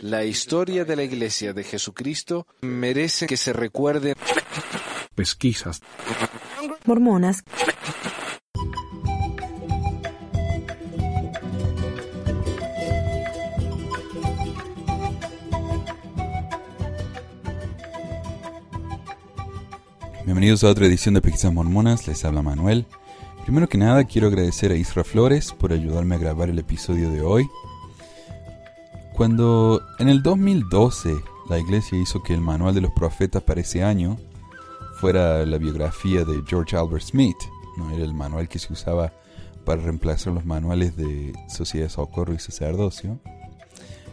La historia de la Iglesia de Jesucristo merece que se recuerde. Pesquisas. Mormonas. Bienvenidos a otra edición de Pesquisas Mormonas, les habla Manuel. Primero que nada quiero agradecer a Isra Flores por ayudarme a grabar el episodio de hoy. Cuando en el 2012 la iglesia hizo que el manual de los profetas para ese año fuera la biografía de George Albert Smith, no era el manual que se usaba para reemplazar los manuales de Sociedad de Socorro y Sacerdocio,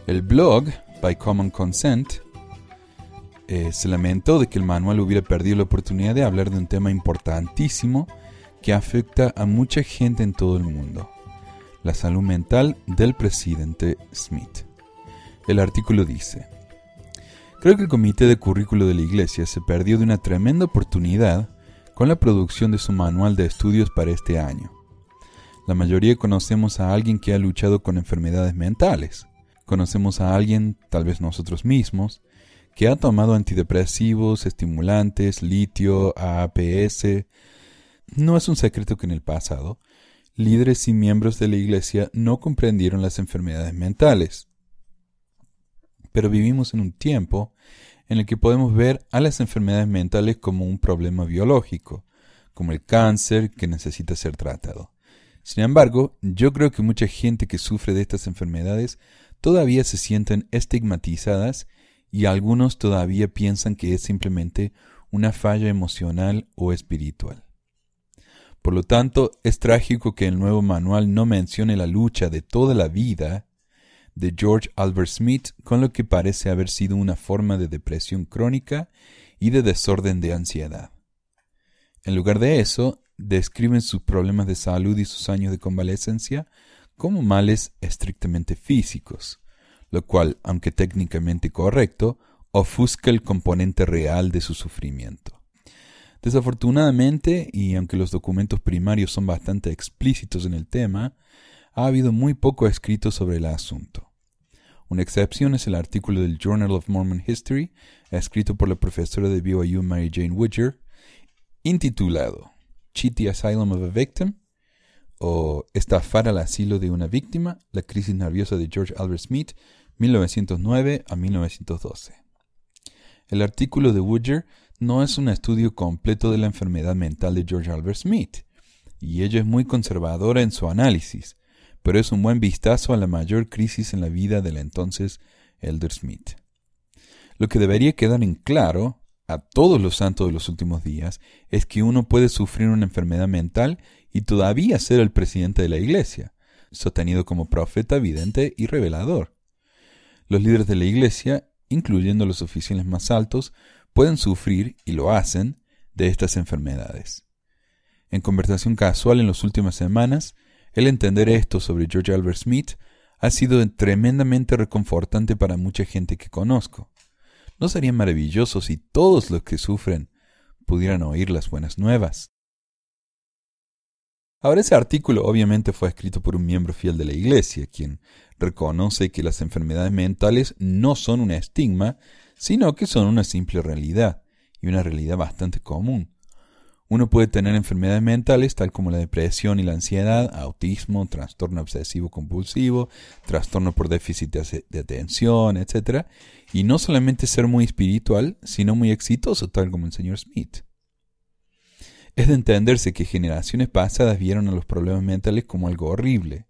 el blog By Common Consent eh, se lamentó de que el manual hubiera perdido la oportunidad de hablar de un tema importantísimo que afecta a mucha gente en todo el mundo, la salud mental del presidente Smith. El artículo dice, Creo que el comité de currículo de la iglesia se perdió de una tremenda oportunidad con la producción de su manual de estudios para este año. La mayoría conocemos a alguien que ha luchado con enfermedades mentales. Conocemos a alguien, tal vez nosotros mismos, que ha tomado antidepresivos, estimulantes, litio, AAPS. No es un secreto que en el pasado, líderes y miembros de la Iglesia no comprendieron las enfermedades mentales. Pero vivimos en un tiempo en el que podemos ver a las enfermedades mentales como un problema biológico, como el cáncer que necesita ser tratado. Sin embargo, yo creo que mucha gente que sufre de estas enfermedades todavía se sienten estigmatizadas y algunos todavía piensan que es simplemente una falla emocional o espiritual. Por lo tanto, es trágico que el nuevo manual no mencione la lucha de toda la vida de George Albert Smith con lo que parece haber sido una forma de depresión crónica y de desorden de ansiedad. En lugar de eso, describen sus problemas de salud y sus años de convalecencia como males estrictamente físicos, lo cual, aunque técnicamente correcto, ofusca el componente real de su sufrimiento. Desafortunadamente, y aunque los documentos primarios son bastante explícitos en el tema, ha habido muy poco escrito sobre el asunto. Una excepción es el artículo del Journal of Mormon History, escrito por la profesora de BYU Mary Jane Woodger, intitulado Chitty Asylum of a Victim, o Estafar al asilo de una víctima, la crisis nerviosa de George Albert Smith, 1909 a 1912. El artículo de Woodger no es un estudio completo de la enfermedad mental de George Albert Smith, y ella es muy conservadora en su análisis, pero es un buen vistazo a la mayor crisis en la vida del entonces Elder Smith. Lo que debería quedar en claro a todos los santos de los últimos días es que uno puede sufrir una enfermedad mental y todavía ser el presidente de la iglesia, sostenido como profeta vidente y revelador. Los líderes de la Iglesia, incluyendo los oficiales más altos, pueden sufrir, y lo hacen, de estas enfermedades. En conversación casual en las últimas semanas, el entender esto sobre George Albert Smith ha sido tremendamente reconfortante para mucha gente que conozco. ¿No sería maravilloso si todos los que sufren pudieran oír las buenas nuevas? Ahora ese artículo obviamente fue escrito por un miembro fiel de la Iglesia, quien reconoce que las enfermedades mentales no son un estigma, sino que son una simple realidad, y una realidad bastante común. Uno puede tener enfermedades mentales tal como la depresión y la ansiedad, autismo, trastorno obsesivo compulsivo, trastorno por déficit de atención, etc. Y no solamente ser muy espiritual, sino muy exitoso, tal como el señor Smith. Es de entenderse que generaciones pasadas vieron a los problemas mentales como algo horrible,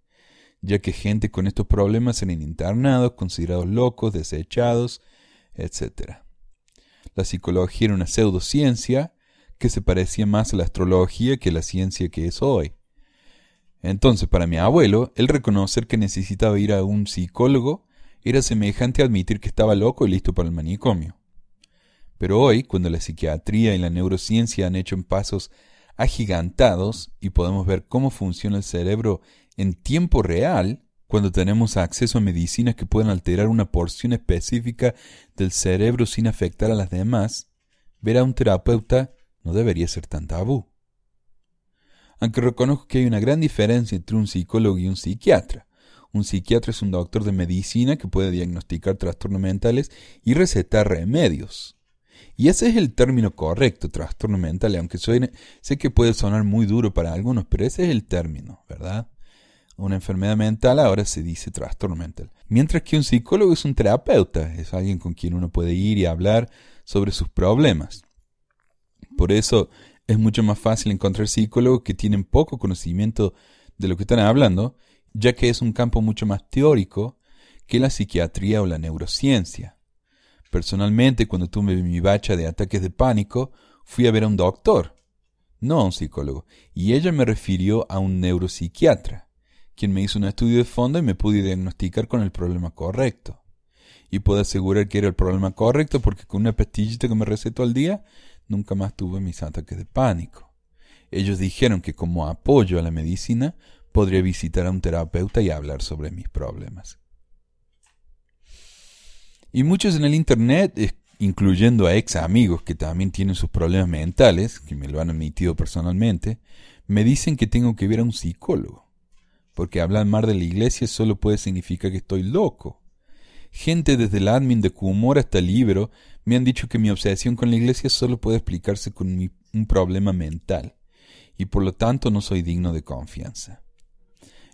ya que gente con estos problemas eran internados, considerados locos, desechados, etc. La psicología era una pseudociencia que se parecía más a la astrología que a la ciencia que es hoy. Entonces, para mi abuelo, el reconocer que necesitaba ir a un psicólogo era semejante a admitir que estaba loco y listo para el manicomio. Pero hoy, cuando la psiquiatría y la neurociencia han hecho pasos agigantados y podemos ver cómo funciona el cerebro en tiempo real, cuando tenemos acceso a medicinas que pueden alterar una porción específica del cerebro sin afectar a las demás, ver a un terapeuta no debería ser tan tabú. Aunque reconozco que hay una gran diferencia entre un psicólogo y un psiquiatra. Un psiquiatra es un doctor de medicina que puede diagnosticar trastornos mentales y recetar remedios. Y ese es el término correcto, trastorno mental, aunque sé que puede sonar muy duro para algunos, pero ese es el término, ¿verdad? Una enfermedad mental ahora se dice trastorno mental. Mientras que un psicólogo es un terapeuta, es alguien con quien uno puede ir y hablar sobre sus problemas. Por eso es mucho más fácil encontrar psicólogos que tienen poco conocimiento de lo que están hablando, ya que es un campo mucho más teórico que la psiquiatría o la neurociencia. Personalmente, cuando tuve mi bacha de ataques de pánico, fui a ver a un doctor, no a un psicólogo, y ella me refirió a un neuropsiquiatra, quien me hizo un estudio de fondo y me pude diagnosticar con el problema correcto. Y puedo asegurar que era el problema correcto porque con una pastillita que me recetó al día, nunca más tuve mis ataques de pánico. Ellos dijeron que como apoyo a la medicina, podría visitar a un terapeuta y hablar sobre mis problemas. Y muchos en el Internet, incluyendo a ex amigos que también tienen sus problemas mentales, que me lo han admitido personalmente, me dicen que tengo que ver a un psicólogo. Porque hablar mal de la iglesia solo puede significar que estoy loco. Gente desde el admin de Kumor hasta el libro me han dicho que mi obsesión con la iglesia solo puede explicarse con un problema mental, y por lo tanto no soy digno de confianza.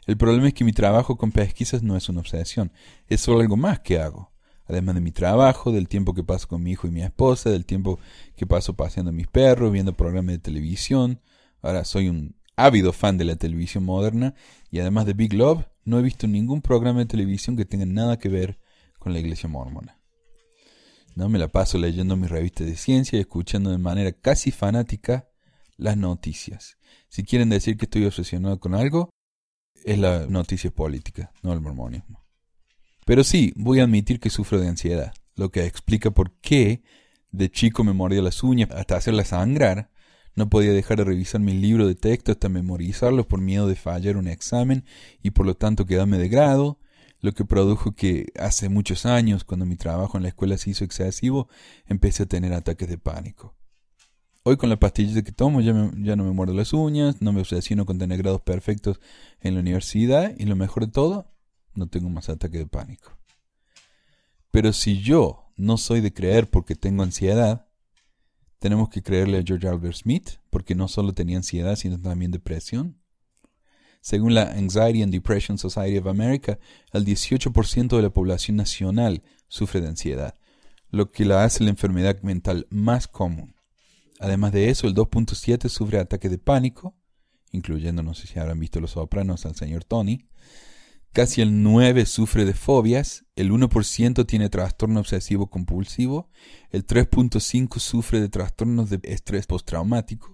El problema es que mi trabajo con pesquisas no es una obsesión, es solo algo más que hago además de mi trabajo, del tiempo que paso con mi hijo y mi esposa, del tiempo que paso paseando a mis perros, viendo programas de televisión. Ahora soy un ávido fan de la televisión moderna y además de Big Love, no he visto ningún programa de televisión que tenga nada que ver con la iglesia mormona. No me la paso leyendo mis revistas de ciencia y escuchando de manera casi fanática las noticias. Si quieren decir que estoy obsesionado con algo, es la noticia política, no el mormonismo. Pero sí, voy a admitir que sufro de ansiedad, lo que explica por qué de chico me mordía las uñas hasta hacerlas sangrar. No podía dejar de revisar mis libros de texto hasta memorizarlos por miedo de fallar un examen y por lo tanto quedarme de grado, lo que produjo que hace muchos años, cuando mi trabajo en la escuela se hizo excesivo, empecé a tener ataques de pánico. Hoy con la pastillita que tomo ya, ya no me muerdo las uñas, no me obsesiono con tener grados perfectos en la universidad y lo mejor de todo, no tengo más ataque de pánico. Pero si yo no soy de creer porque tengo ansiedad, tenemos que creerle a George Albert Smith porque no solo tenía ansiedad, sino también depresión. Según la Anxiety and Depression Society of America, el 18% de la población nacional sufre de ansiedad, lo que la hace la enfermedad mental más común. Además de eso, el 2.7 sufre ataque de pánico, incluyendo, no sé si habrán visto los sopranos al señor Tony, Casi el 9 sufre de fobias, el 1% tiene trastorno obsesivo compulsivo, el 3.5 sufre de trastornos de estrés postraumático,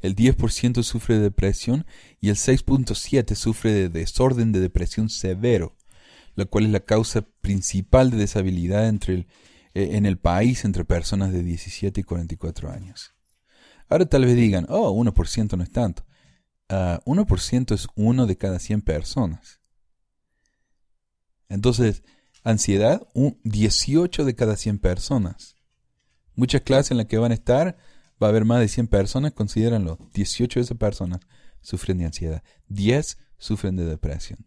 el 10% sufre de depresión y el 6.7 sufre de desorden de depresión severo, la cual es la causa principal de deshabilidad entre eh, en el país entre personas de 17 y 44 años. Ahora tal vez digan, oh, 1% no es tanto. 1% ah, es uno de cada 100 personas. Entonces, ansiedad, un 18 de cada 100 personas. Muchas clases en las que van a estar, va a haber más de 100 personas, considéranlo. 18 de esas personas sufren de ansiedad. 10 sufren de depresión.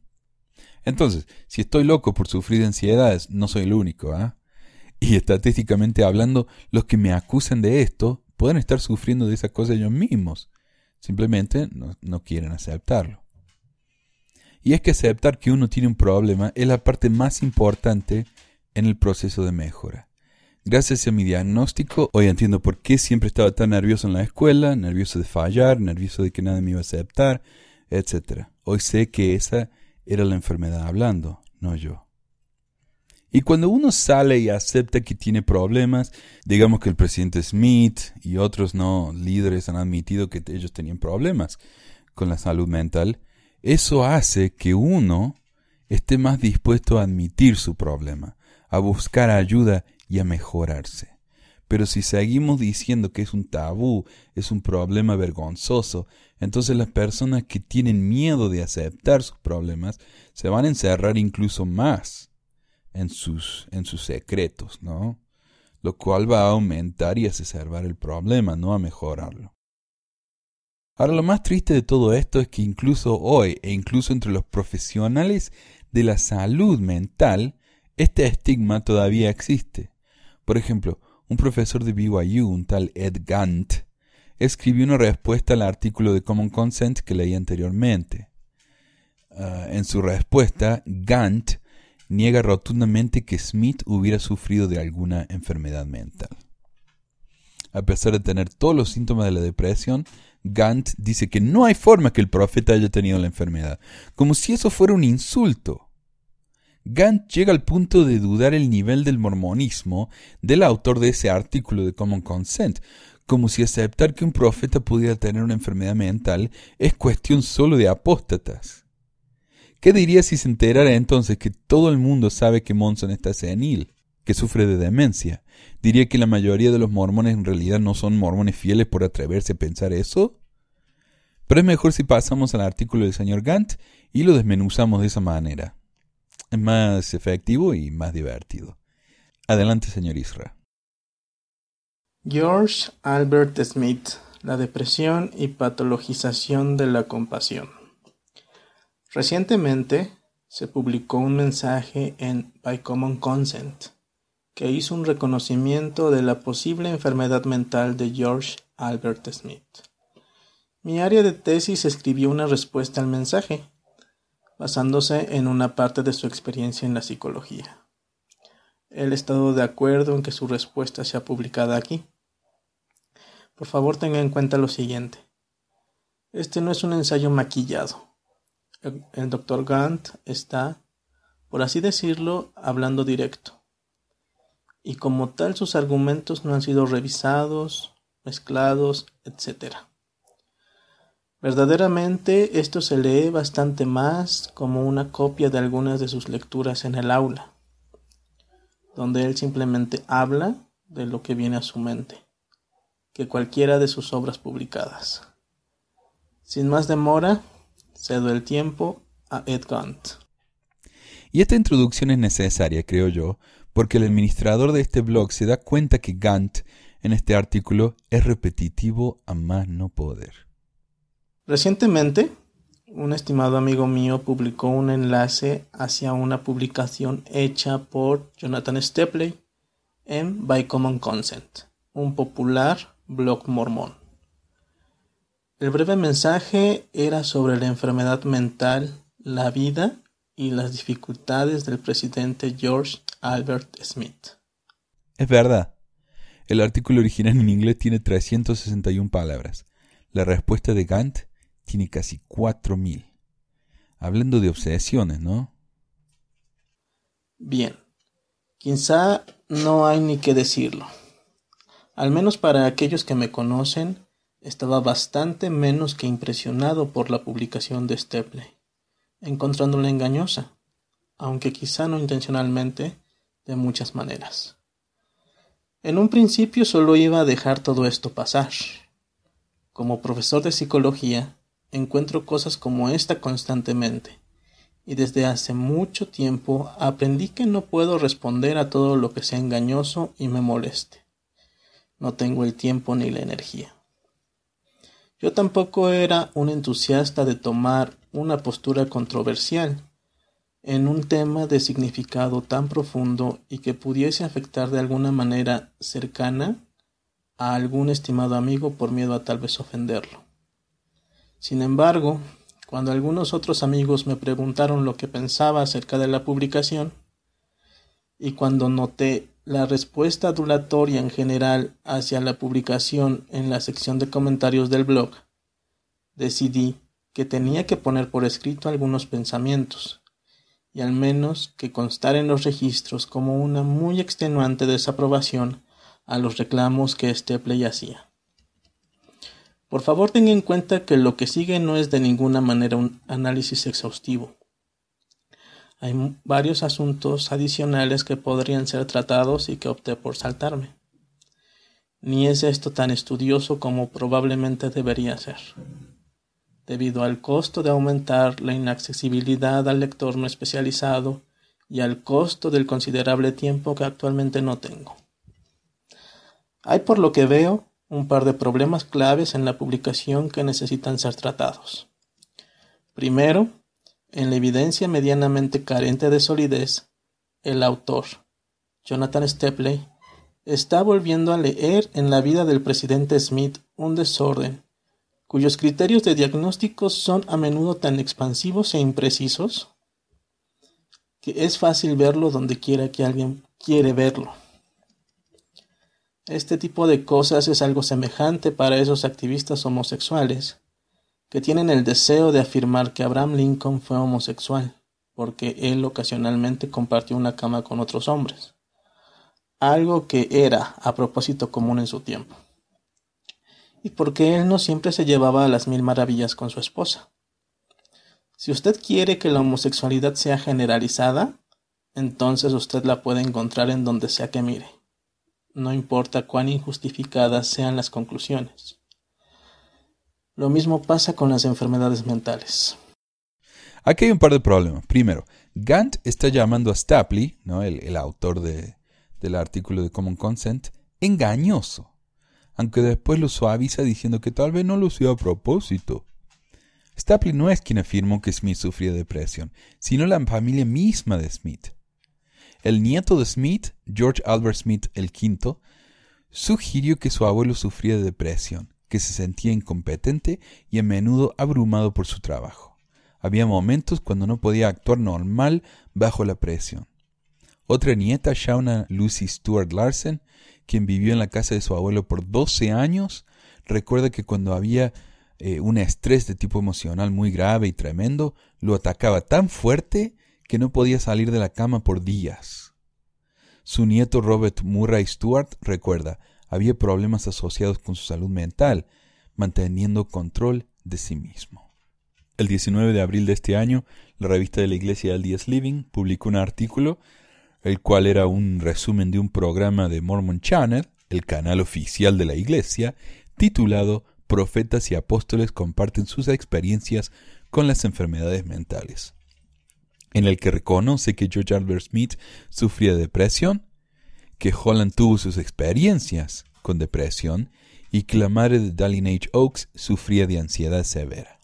Entonces, si estoy loco por sufrir de ansiedades, no soy el único, ¿ah? Y estadísticamente hablando, los que me acusan de esto pueden estar sufriendo de esas cosas ellos mismos. Simplemente no quieren aceptarlo. Y es que aceptar que uno tiene un problema es la parte más importante en el proceso de mejora. Gracias a mi diagnóstico, hoy entiendo por qué siempre estaba tan nervioso en la escuela, nervioso de fallar, nervioso de que nadie me iba a aceptar, etc. Hoy sé que esa era la enfermedad hablando, no yo. Y cuando uno sale y acepta que tiene problemas, digamos que el presidente Smith y otros no líderes han admitido que ellos tenían problemas con la salud mental, eso hace que uno esté más dispuesto a admitir su problema, a buscar ayuda y a mejorarse. Pero si seguimos diciendo que es un tabú, es un problema vergonzoso, entonces las personas que tienen miedo de aceptar sus problemas se van a encerrar incluso más en sus, en sus secretos, ¿no? Lo cual va a aumentar y exacerbar el problema, no a mejorarlo. Ahora, lo más triste de todo esto es que incluso hoy, e incluso entre los profesionales de la salud mental, este estigma todavía existe. Por ejemplo, un profesor de BYU, un tal Ed Gant, escribió una respuesta al artículo de Common Consent que leí anteriormente. Ah, en su respuesta, Gant niega rotundamente que Smith hubiera sufrido de alguna enfermedad mental. A pesar de tener todos los síntomas de la depresión, Gant dice que no hay forma que el profeta haya tenido la enfermedad, como si eso fuera un insulto. Gant llega al punto de dudar el nivel del mormonismo del autor de ese artículo de Common Consent, como si aceptar que un profeta pudiera tener una enfermedad mental es cuestión solo de apóstatas. ¿Qué diría si se enterara entonces que todo el mundo sabe que Monson está senil, que sufre de demencia? ¿Diría que la mayoría de los mormones en realidad no son mormones fieles por atreverse a pensar eso? Pero es mejor si pasamos al artículo del señor Gant y lo desmenuzamos de esa manera. Más efectivo y más divertido. Adelante, señor Isra. George Albert Smith, La depresión y patologización de la compasión. Recientemente se publicó un mensaje en By Common Consent que hizo un reconocimiento de la posible enfermedad mental de George Albert Smith. Mi área de tesis escribió una respuesta al mensaje, basándose en una parte de su experiencia en la psicología. Él estado de acuerdo en que su respuesta sea publicada aquí. Por favor tenga en cuenta lo siguiente. Este no es un ensayo maquillado el doctor Gant está, por así decirlo, hablando directo. Y como tal sus argumentos no han sido revisados, mezclados, etc. Verdaderamente esto se lee bastante más como una copia de algunas de sus lecturas en el aula, donde él simplemente habla de lo que viene a su mente, que cualquiera de sus obras publicadas. Sin más demora, Cedo el tiempo a Ed Gant. Y esta introducción es necesaria, creo yo, porque el administrador de este blog se da cuenta que Gant en este artículo es repetitivo a más no poder. Recientemente, un estimado amigo mío publicó un enlace hacia una publicación hecha por Jonathan Stepley en By Common Consent, un popular blog mormón. El breve mensaje era sobre la enfermedad mental, la vida y las dificultades del presidente George Albert Smith. Es verdad. El artículo original en inglés tiene 361 palabras. La respuesta de Gant tiene casi 4000. Hablando de obsesiones, ¿no? Bien. Quizá no hay ni que decirlo. Al menos para aquellos que me conocen, estaba bastante menos que impresionado por la publicación de Stepley, encontrándola engañosa, aunque quizá no intencionalmente, de muchas maneras. En un principio solo iba a dejar todo esto pasar. Como profesor de psicología, encuentro cosas como esta constantemente, y desde hace mucho tiempo aprendí que no puedo responder a todo lo que sea engañoso y me moleste. No tengo el tiempo ni la energía. Yo tampoco era un entusiasta de tomar una postura controversial en un tema de significado tan profundo y que pudiese afectar de alguna manera cercana a algún estimado amigo por miedo a tal vez ofenderlo. Sin embargo, cuando algunos otros amigos me preguntaron lo que pensaba acerca de la publicación, y cuando noté la respuesta adulatoria en general hacia la publicación en la sección de comentarios del blog, decidí que tenía que poner por escrito algunos pensamientos, y al menos que constar en los registros como una muy extenuante desaprobación a los reclamos que Stepley hacía. Por favor tenga en cuenta que lo que sigue no es de ninguna manera un análisis exhaustivo. Hay varios asuntos adicionales que podrían ser tratados y que opté por saltarme. Ni es esto tan estudioso como probablemente debería ser, debido al costo de aumentar la inaccesibilidad al lector no especializado y al costo del considerable tiempo que actualmente no tengo. Hay por lo que veo un par de problemas claves en la publicación que necesitan ser tratados. Primero, En la evidencia medianamente carente de solidez, el autor, Jonathan Stepley, está volviendo a leer en la vida del presidente Smith un desorden cuyos criterios de diagnóstico son a menudo tan expansivos e imprecisos que es fácil verlo donde quiera que alguien quiere verlo. Este tipo de cosas es algo semejante para esos activistas homosexuales que tienen el deseo de afirmar que Abraham Lincoln fue homosexual porque él ocasionalmente compartió una cama con otros hombres, algo que era a propósito común en su tiempo y porque él no siempre se llevaba a las mil maravillas con su esposa. Si usted quiere que la homosexualidad sea generalizada, entonces usted la puede encontrar en donde sea que mire. No importa cuán injustificadas sean las conclusiones. Lo mismo pasa con las enfermedades mentales. Aquí hay un par de problemas. Primero, Gant está llamando a Stapley, ¿no? el, el autor de, del artículo de Common Consent, engañoso aunque después lo suaviza diciendo que tal vez no lo sea a propósito. Stapley no es quien afirmó que Smith sufría depresión, sino la familia misma de Smith. El nieto de Smith, George Albert Smith el V, sugirió que su abuelo sufría de depresión, que se sentía incompetente y a menudo abrumado por su trabajo. Había momentos cuando no podía actuar normal bajo la presión. Otra nieta, Shauna Lucy Stuart Larsen, quien vivió en la casa de su abuelo por 12 años, recuerda que cuando había eh, un estrés de tipo emocional muy grave y tremendo, lo atacaba tan fuerte que no podía salir de la cama por días. Su nieto Robert Murray Stewart recuerda, había problemas asociados con su salud mental, manteniendo control de sí mismo. El 19 de abril de este año, la revista de la Iglesia Díaz Living publicó un artículo el cual era un resumen de un programa de Mormon Channel, el canal oficial de la Iglesia, titulado Profetas y Apóstoles comparten sus experiencias con las enfermedades mentales, en el que reconoce que George Albert Smith sufría de depresión, que Holland tuvo sus experiencias con depresión y que la madre de Dallin H. Oaks sufría de ansiedad severa.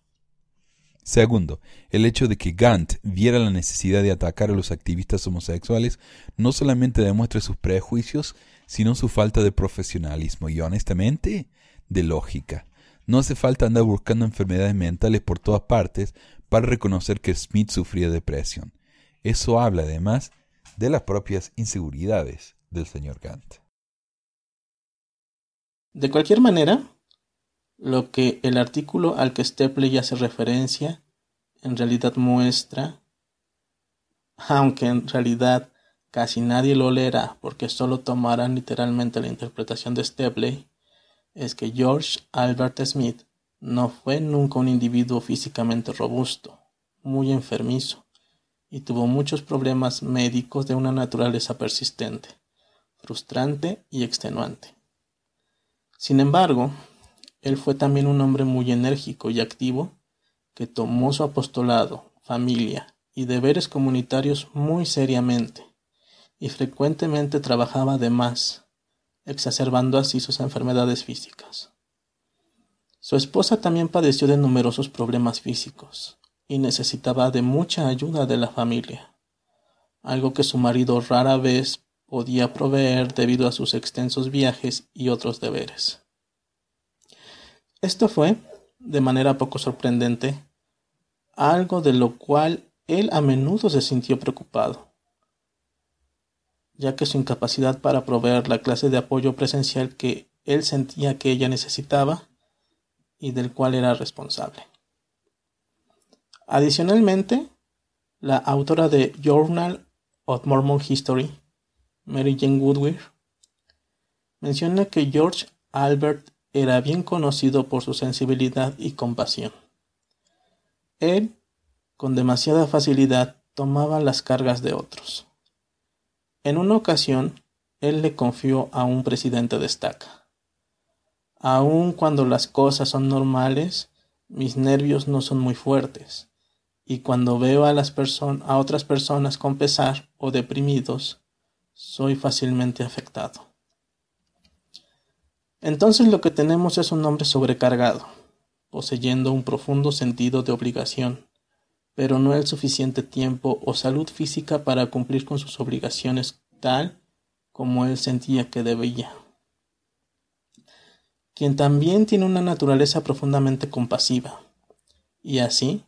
Segundo, el hecho de que Gant viera la necesidad de atacar a los activistas homosexuales no solamente demuestra sus prejuicios, sino su falta de profesionalismo y honestamente de lógica. No hace falta andar buscando enfermedades mentales por todas partes para reconocer que Smith sufría depresión. Eso habla además de las propias inseguridades del señor Gant. De cualquier manera, lo que el artículo al que Stepley hace referencia en realidad muestra, aunque en realidad casi nadie lo leerá porque solo tomarán literalmente la interpretación de Stepley, es que George Albert Smith no fue nunca un individuo físicamente robusto, muy enfermizo, y tuvo muchos problemas médicos de una naturaleza persistente, frustrante y extenuante. Sin embargo, él fue también un hombre muy enérgico y activo que tomó su apostolado, familia y deberes comunitarios muy seriamente y frecuentemente trabajaba de más, exacerbando así sus enfermedades físicas. Su esposa también padeció de numerosos problemas físicos y necesitaba de mucha ayuda de la familia, algo que su marido rara vez podía proveer debido a sus extensos viajes y otros deberes. Esto fue, de manera poco sorprendente, algo de lo cual él a menudo se sintió preocupado, ya que su incapacidad para proveer la clase de apoyo presencial que él sentía que ella necesitaba y del cual era responsable. Adicionalmente, la autora de Journal of Mormon History, Mary Jane Woodward, menciona que George Albert era bien conocido por su sensibilidad y compasión. Él, con demasiada facilidad, tomaba las cargas de otros. En una ocasión, él le confió a un presidente de estaca. Aun cuando las cosas son normales, mis nervios no son muy fuertes, y cuando veo a, las a otras personas con pesar o deprimidos, soy fácilmente afectado. Entonces lo que tenemos es un hombre sobrecargado, poseyendo un profundo sentido de obligación, pero no el suficiente tiempo o salud física para cumplir con sus obligaciones tal como él sentía que debía. Quien también tiene una naturaleza profundamente compasiva, y así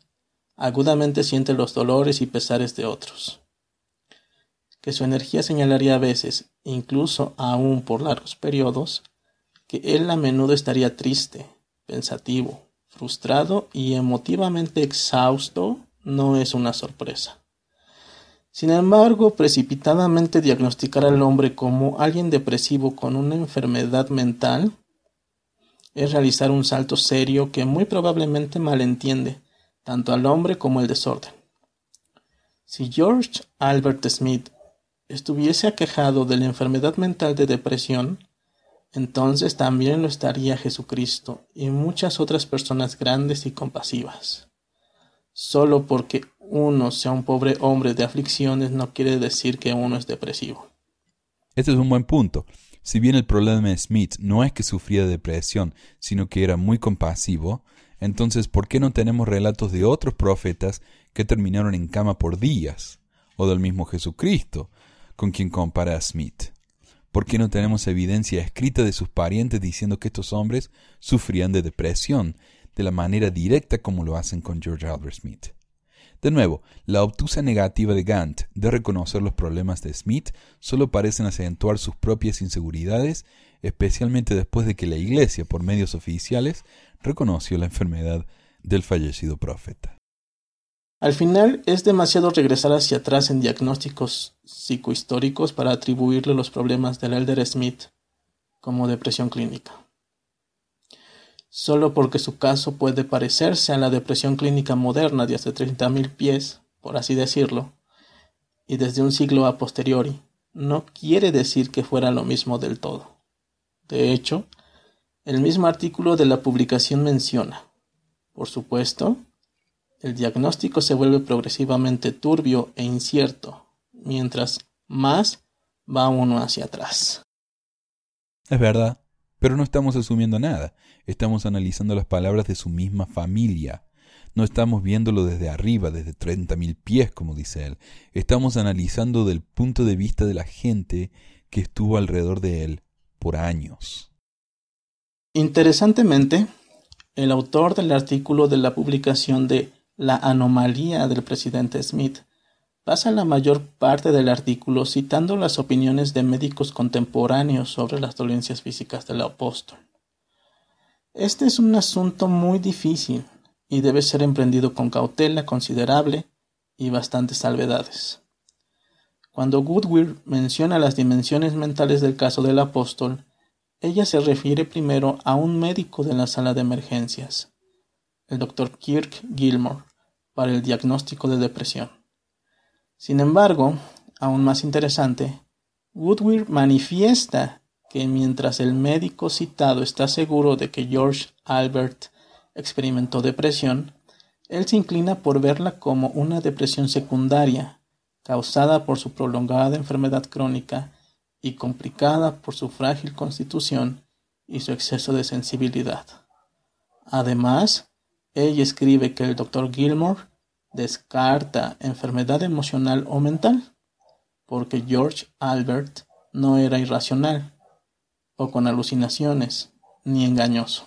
agudamente siente los dolores y pesares de otros. Que su energía señalaría a veces, incluso aún por largos periodos, que él a menudo estaría triste, pensativo, frustrado y emotivamente exhausto no es una sorpresa. Sin embargo, precipitadamente diagnosticar al hombre como alguien depresivo con una enfermedad mental es realizar un salto serio que muy probablemente malentiende tanto al hombre como el desorden. Si George Albert Smith estuviese aquejado de la enfermedad mental de depresión, entonces también lo estaría Jesucristo y muchas otras personas grandes y compasivas. Solo porque uno sea un pobre hombre de aflicciones no quiere decir que uno es depresivo. Este es un buen punto. Si bien el problema de Smith no es que sufría de depresión, sino que era muy compasivo, entonces ¿por qué no tenemos relatos de otros profetas que terminaron en cama por días? O del mismo Jesucristo, con quien compara a Smith. ¿Por qué no tenemos evidencia escrita de sus parientes diciendo que estos hombres sufrían de depresión, de la manera directa como lo hacen con George Albert Smith? De nuevo, la obtusa negativa de Gant de reconocer los problemas de Smith solo parecen acentuar sus propias inseguridades, especialmente después de que la Iglesia, por medios oficiales, reconoció la enfermedad del fallecido profeta. Al final es demasiado regresar hacia atrás en diagnósticos psicohistóricos para atribuirle los problemas del Elder Smith como depresión clínica. Solo porque su caso puede parecerse a la depresión clínica moderna de hace 30.000 pies, por así decirlo, y desde un siglo a posteriori, no quiere decir que fuera lo mismo del todo. De hecho, el mismo artículo de la publicación menciona, por supuesto, el diagnóstico se vuelve progresivamente turbio e incierto, mientras más va uno hacia atrás. Es verdad, pero no estamos asumiendo nada, estamos analizando las palabras de su misma familia. No estamos viéndolo desde arriba, desde treinta mil pies, como dice él. Estamos analizando del punto de vista de la gente que estuvo alrededor de él por años. Interesantemente, el autor del artículo de la publicación de la anomalía del presidente Smith. Pasa la mayor parte del artículo citando las opiniones de médicos contemporáneos sobre las dolencias físicas del apóstol. Este es un asunto muy difícil y debe ser emprendido con cautela considerable y bastantes salvedades. Cuando Goodweir menciona las dimensiones mentales del caso del apóstol, ella se refiere primero a un médico de la sala de emergencias, el doctor Kirk Gilmore, para el diagnóstico de depresión. Sin embargo, aún más interesante, Woodward manifiesta que mientras el médico citado está seguro de que George Albert experimentó depresión, él se inclina por verla como una depresión secundaria, causada por su prolongada enfermedad crónica y complicada por su frágil constitución y su exceso de sensibilidad. Además, ella escribe que el doctor Gilmore descarta enfermedad emocional o mental, porque George Albert no era irracional, o con alucinaciones, ni engañoso.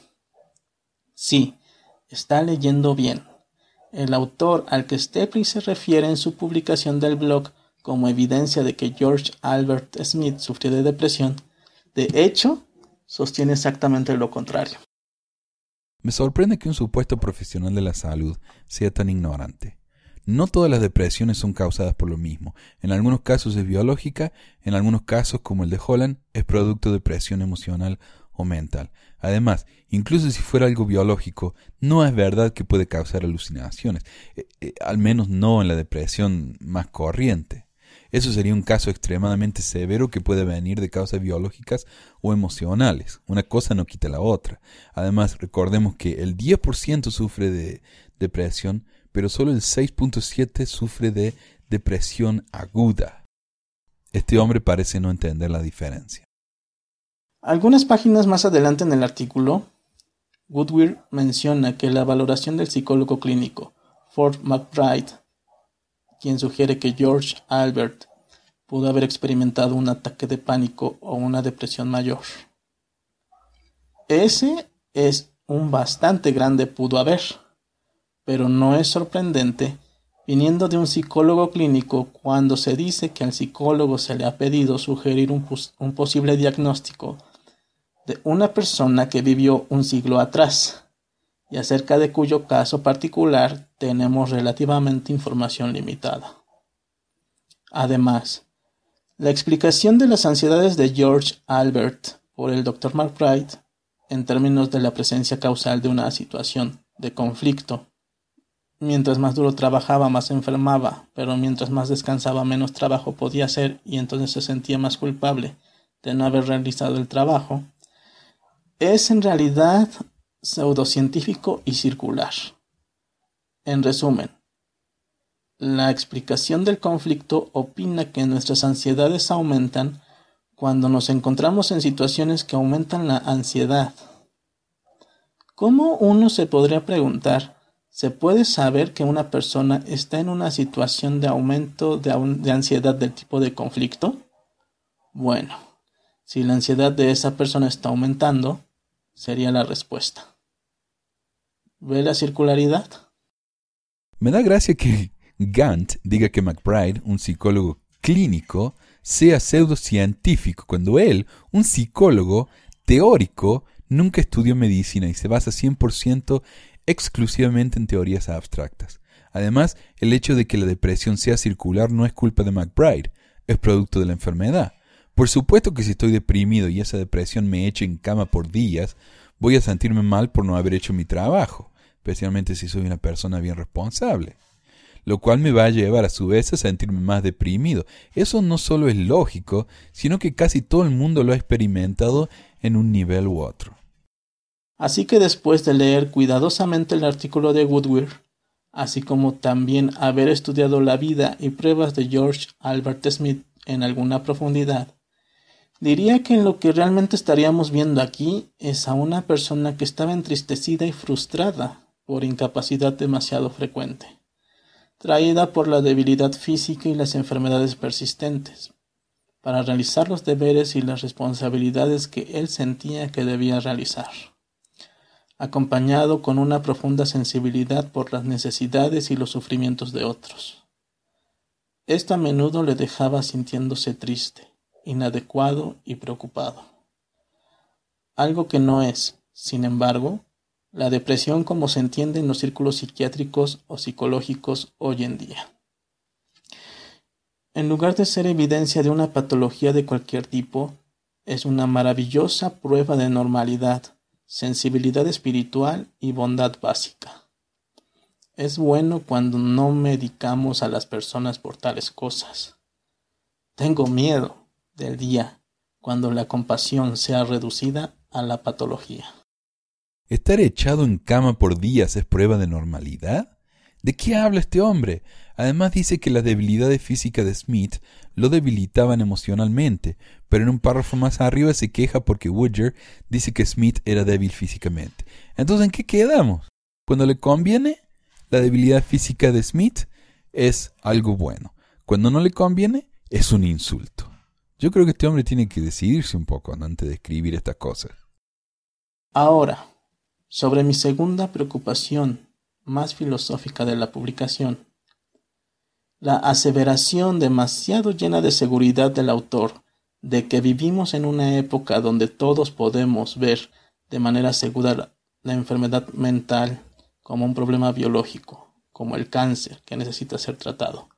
Sí, está leyendo bien. El autor al que Stepley se refiere en su publicación del blog como evidencia de que George Albert Smith sufrió de depresión, de hecho, sostiene exactamente lo contrario. Me sorprende que un supuesto profesional de la salud sea tan ignorante. No todas las depresiones son causadas por lo mismo. En algunos casos es biológica, en algunos casos, como el de Holland, es producto de presión emocional o mental. Además, incluso si fuera algo biológico, no es verdad que puede causar alucinaciones, eh, eh, al menos no en la depresión más corriente. Eso sería un caso extremadamente severo que puede venir de causas biológicas o emocionales. Una cosa no quita la otra. Además, recordemos que el 10% sufre de depresión, pero solo el 6.7% sufre de depresión aguda. Este hombre parece no entender la diferencia. Algunas páginas más adelante en el artículo, Goodweir menciona que la valoración del psicólogo clínico Ford McBride, quien sugiere que George Albert pudo haber experimentado un ataque de pánico o una depresión mayor. Ese es un bastante grande pudo haber, pero no es sorprendente viniendo de un psicólogo clínico cuando se dice que al psicólogo se le ha pedido sugerir un, un posible diagnóstico de una persona que vivió un siglo atrás y acerca de cuyo caso particular tenemos relativamente información limitada. Además, la explicación de las ansiedades de George Albert por el Dr. McBride en términos de la presencia causal de una situación de conflicto. Mientras más duro trabajaba, más enfermaba, pero mientras más descansaba, menos trabajo podía hacer y entonces se sentía más culpable de no haber realizado el trabajo, es en realidad pseudocientífico y circular. En resumen, la explicación del conflicto opina que nuestras ansiedades aumentan cuando nos encontramos en situaciones que aumentan la ansiedad. ¿Cómo uno se podría preguntar, ¿se puede saber que una persona está en una situación de aumento de, ansiedad del tipo de conflicto? Bueno, si la ansiedad de esa persona está aumentando, sería la respuesta. ¿Ve la circularidad? Me da gracia que Gant diga que McBride, un psicólogo clínico, sea pseudocientífico, cuando él, un psicólogo teórico, nunca estudió medicina y se basa 100% exclusivamente en teorías abstractas. Además, el hecho de que la depresión sea circular no es culpa de McBride, es producto de la enfermedad. Por supuesto que si estoy deprimido y esa depresión me echa en cama por días, voy a sentirme mal por no haber hecho mi trabajo, especialmente si soy una persona bien responsable lo cual me va a llevar a su vez a sentirme más deprimido. Eso no solo es lógico, sino que casi todo el mundo lo ha experimentado en un nivel u otro. Así que después de leer cuidadosamente el artículo de Woodward, así como también haber estudiado la vida y pruebas de George Albert Smith en alguna profundidad, diría que lo que realmente estaríamos viendo aquí es a una persona que estaba entristecida y frustrada por incapacidad demasiado frecuente traída por la debilidad física y las enfermedades persistentes, para realizar los deberes y las responsabilidades que él sentía que debía realizar, acompañado con una profunda sensibilidad por las necesidades y los sufrimientos de otros. Esto a menudo le dejaba sintiéndose triste, inadecuado y preocupado. Algo que no es, sin embargo, la depresión como se entiende en los círculos psiquiátricos o psicológicos hoy en día. En lugar de ser evidencia de una patología de cualquier tipo, es una maravillosa prueba de normalidad, sensibilidad espiritual y bondad básica. Es bueno cuando no medicamos a las personas por tales cosas. Tengo miedo del día cuando la compasión sea reducida a la patología. ¿Estar echado en cama por días es prueba de normalidad? ¿De qué habla este hombre? Además dice que las debilidades físicas de Smith lo debilitaban emocionalmente, pero en un párrafo más arriba se queja porque Woodger dice que Smith era débil físicamente. Entonces, ¿en qué quedamos? Cuando le conviene, la debilidad física de Smith es algo bueno. Cuando no le conviene, es un insulto. Yo creo que este hombre tiene que decidirse un poco antes de escribir estas cosas. Ahora, sobre mi segunda preocupación más filosófica de la publicación, la aseveración demasiado llena de seguridad del autor de que vivimos en una época donde todos podemos ver de manera segura la enfermedad mental como un problema biológico, como el cáncer que necesita ser tratado.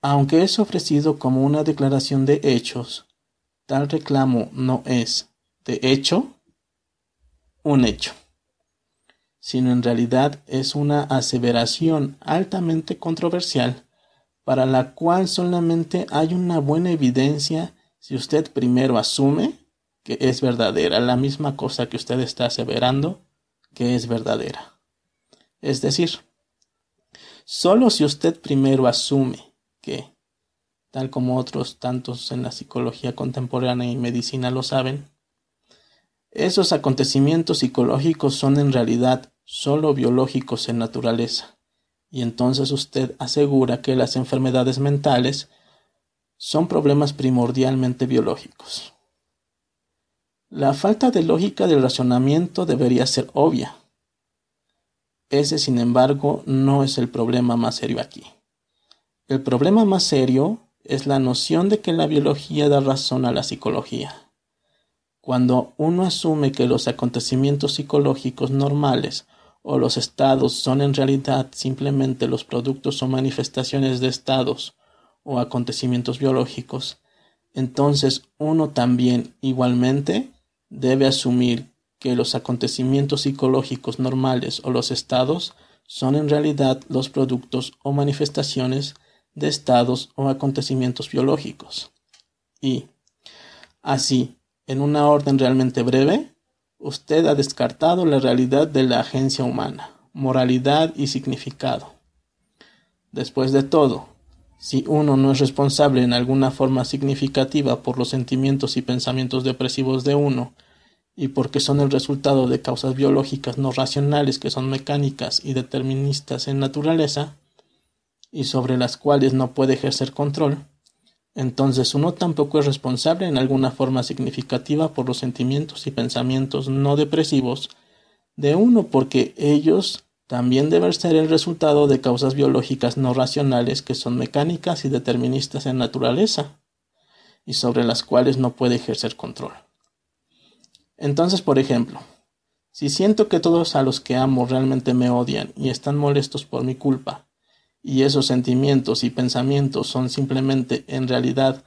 Aunque es ofrecido como una declaración de hechos, tal reclamo no es, de hecho, un hecho, sino en realidad es una aseveración altamente controversial para la cual solamente hay una buena evidencia si usted primero asume que es verdadera la misma cosa que usted está aseverando que es verdadera. Es decir, solo si usted primero asume que, tal como otros tantos en la psicología contemporánea y medicina lo saben, esos acontecimientos psicológicos son en realidad solo biológicos en naturaleza, y entonces usted asegura que las enfermedades mentales son problemas primordialmente biológicos. La falta de lógica del razonamiento debería ser obvia. Ese, sin embargo, no es el problema más serio aquí. El problema más serio es la noción de que la biología da razón a la psicología. Cuando uno asume que los acontecimientos psicológicos normales o los estados son en realidad simplemente los productos o manifestaciones de estados o acontecimientos biológicos, entonces uno también igualmente debe asumir que los acontecimientos psicológicos normales o los estados son en realidad los productos o manifestaciones de estados o acontecimientos biológicos. Y, así, en una orden realmente breve, usted ha descartado la realidad de la agencia humana, moralidad y significado. Después de todo, si uno no es responsable en alguna forma significativa por los sentimientos y pensamientos depresivos de uno, y porque son el resultado de causas biológicas no racionales que son mecánicas y deterministas en naturaleza, y sobre las cuales no puede ejercer control, entonces uno tampoco es responsable en alguna forma significativa por los sentimientos y pensamientos no depresivos de uno porque ellos también deben ser el resultado de causas biológicas no racionales que son mecánicas y deterministas en naturaleza y sobre las cuales no puede ejercer control. Entonces, por ejemplo, si siento que todos a los que amo realmente me odian y están molestos por mi culpa, y esos sentimientos y pensamientos son simplemente en realidad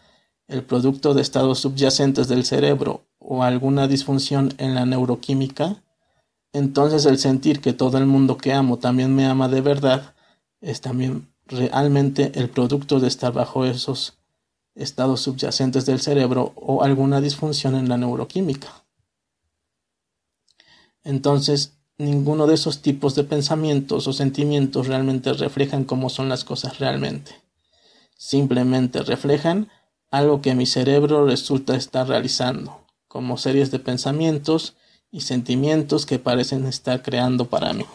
el producto de estados subyacentes del cerebro o alguna disfunción en la neuroquímica, entonces el sentir que todo el mundo que amo también me ama de verdad es también realmente el producto de estar bajo esos estados subyacentes del cerebro o alguna disfunción en la neuroquímica. Entonces, Ninguno de esos tipos de pensamientos o sentimientos realmente reflejan cómo son las cosas realmente. Simplemente reflejan algo que mi cerebro resulta estar realizando, como series de pensamientos y sentimientos que parecen estar creando para mí.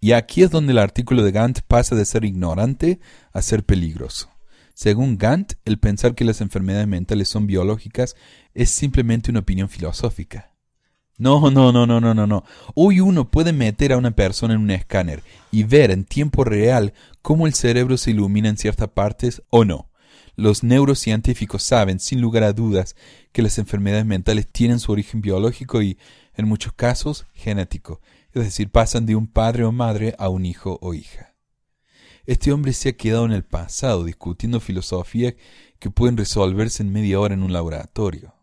Y aquí es donde el artículo de Gant pasa de ser ignorante a ser peligroso. Según Gant, el pensar que las enfermedades mentales son biológicas es simplemente una opinión filosófica. No, no, no, no, no, no, no. Hoy uno puede meter a una persona en un escáner y ver en tiempo real cómo el cerebro se ilumina en ciertas partes o no. Los neurocientíficos saben, sin lugar a dudas, que las enfermedades mentales tienen su origen biológico y, en muchos casos, genético, es decir, pasan de un padre o madre a un hijo o hija. Este hombre se ha quedado en el pasado discutiendo filosofía que pueden resolverse en media hora en un laboratorio.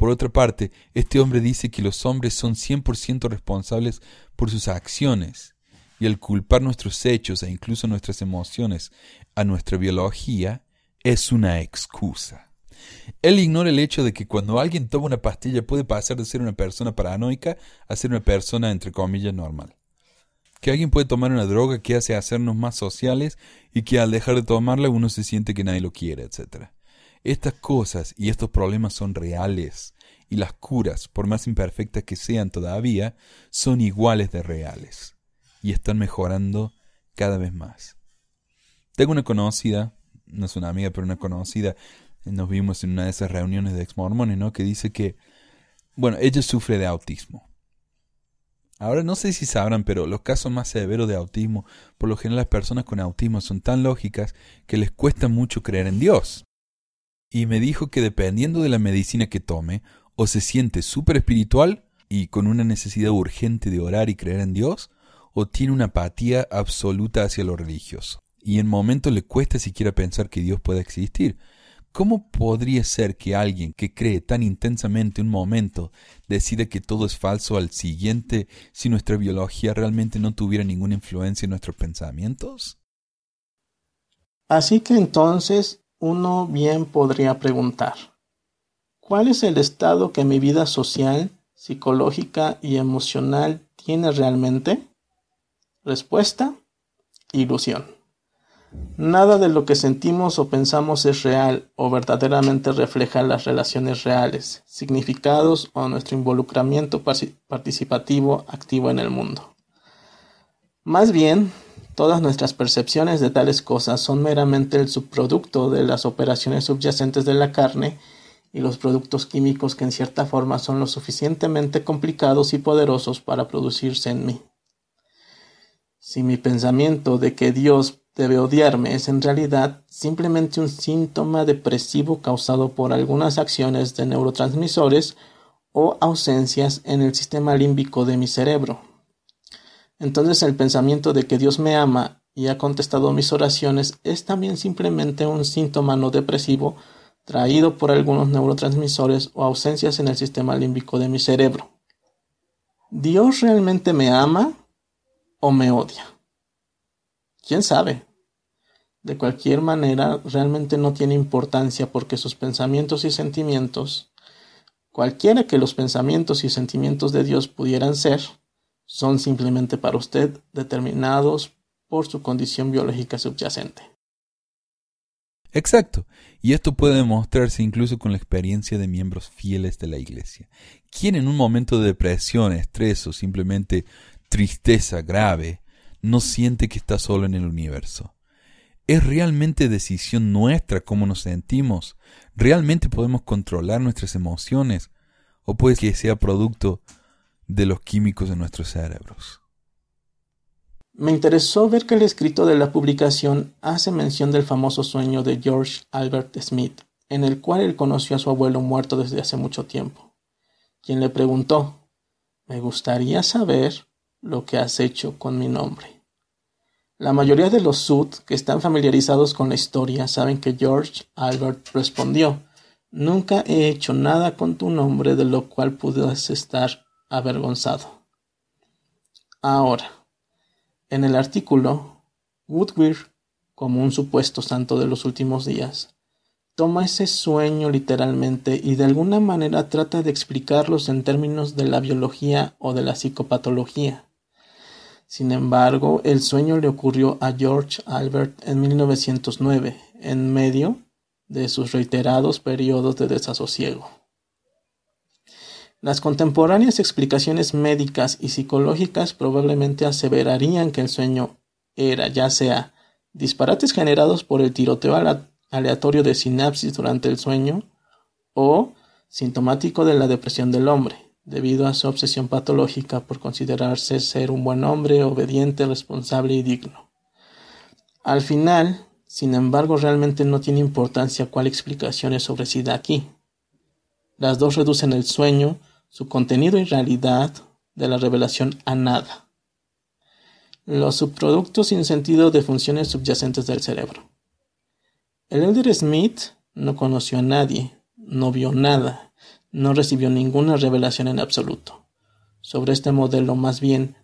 Por otra parte, este hombre dice que los hombres son 100% responsables por sus acciones, y al culpar nuestros hechos e incluso nuestras emociones a nuestra biología, es una excusa. Él ignora el hecho de que cuando alguien toma una pastilla puede pasar de ser una persona paranoica a ser una persona entre comillas normal. Que alguien puede tomar una droga que hace hacernos más sociales y que al dejar de tomarla uno se siente que nadie lo quiere, etc. Estas cosas y estos problemas son reales, y las curas, por más imperfectas que sean todavía, son iguales de reales, y están mejorando cada vez más. Tengo una conocida, no es una amiga, pero una conocida, nos vimos en una de esas reuniones de ex mormones, ¿no? Que dice que, bueno, ella sufre de autismo. Ahora no sé si sabrán, pero los casos más severos de autismo, por lo general las personas con autismo son tan lógicas que les cuesta mucho creer en Dios y me dijo que dependiendo de la medicina que tome, o se siente súper espiritual y con una necesidad urgente de orar y creer en Dios, o tiene una apatía absoluta hacia lo religioso. Y en momentos le cuesta siquiera pensar que Dios pueda existir. ¿Cómo podría ser que alguien que cree tan intensamente un momento decida que todo es falso al siguiente si nuestra biología realmente no tuviera ninguna influencia en nuestros pensamientos? Así que entonces uno bien podría preguntar, ¿cuál es el estado que mi vida social, psicológica y emocional tiene realmente? Respuesta, ilusión. Nada de lo que sentimos o pensamos es real o verdaderamente refleja las relaciones reales, significados o nuestro involucramiento participativo activo en el mundo. Más bien, todas nuestras percepciones de tales cosas son meramente el subproducto de las operaciones subyacentes de la carne y los productos químicos que en cierta forma son lo suficientemente complicados y poderosos para producirse en mí. Si mi pensamiento de que Dios debe odiarme es en realidad simplemente un síntoma depresivo causado por algunas acciones de neurotransmisores o ausencias en el sistema límbico de mi cerebro. Entonces el pensamiento de que Dios me ama y ha contestado mis oraciones es también simplemente un síntoma no depresivo traído por algunos neurotransmisores o ausencias en el sistema límbico de mi cerebro. ¿Dios realmente me ama o me odia? ¿Quién sabe? De cualquier manera, realmente no tiene importancia porque sus pensamientos y sentimientos, cualquiera que los pensamientos y sentimientos de Dios pudieran ser, son simplemente para usted determinados por su condición biológica subyacente. Exacto, y esto puede demostrarse incluso con la experiencia de miembros fieles de la Iglesia, quien en un momento de depresión, estrés o simplemente tristeza grave, no siente que está solo en el universo. ¿Es realmente decisión nuestra cómo nos sentimos? ¿Realmente podemos controlar nuestras emociones? ¿O puede que sea producto de los químicos de nuestros cerebros? Me interesó ver que el escrito de la publicación hace mención del famoso sueño de George Albert Smith, en el cual él conoció a su abuelo muerto desde hace mucho tiempo, quien le preguntó, me gustaría saber lo que has hecho con mi nombre. La mayoría de los Sud que están familiarizados con la historia saben que George Albert respondió, Nunca he hecho nada con tu nombre de lo cual puedas estar avergonzado. Ahora, en el artículo, Woodward, como un supuesto santo de los últimos días, toma ese sueño literalmente y de alguna manera trata de explicarlos en términos de la biología o de la psicopatología. Sin embargo, el sueño le ocurrió a George Albert en 1909, en medio de sus reiterados periodos de desasosiego. Las contemporáneas explicaciones médicas y psicológicas probablemente aseverarían que el sueño era ya sea disparates generados por el tiroteo aleatorio de sinapsis durante el sueño o sintomático de la depresión del hombre debido a su obsesión patológica por considerarse ser un buen hombre, obediente, responsable y digno. Al final, sin embargo, realmente no tiene importancia cuál explicación es ofrecida aquí. Las dos reducen el sueño, su contenido y realidad de la revelación a nada. Los subproductos sin sentido de funciones subyacentes del cerebro. El elder Smith no conoció a nadie, no vio nada, no recibió ninguna revelación en absoluto. Sobre este modelo, más bien,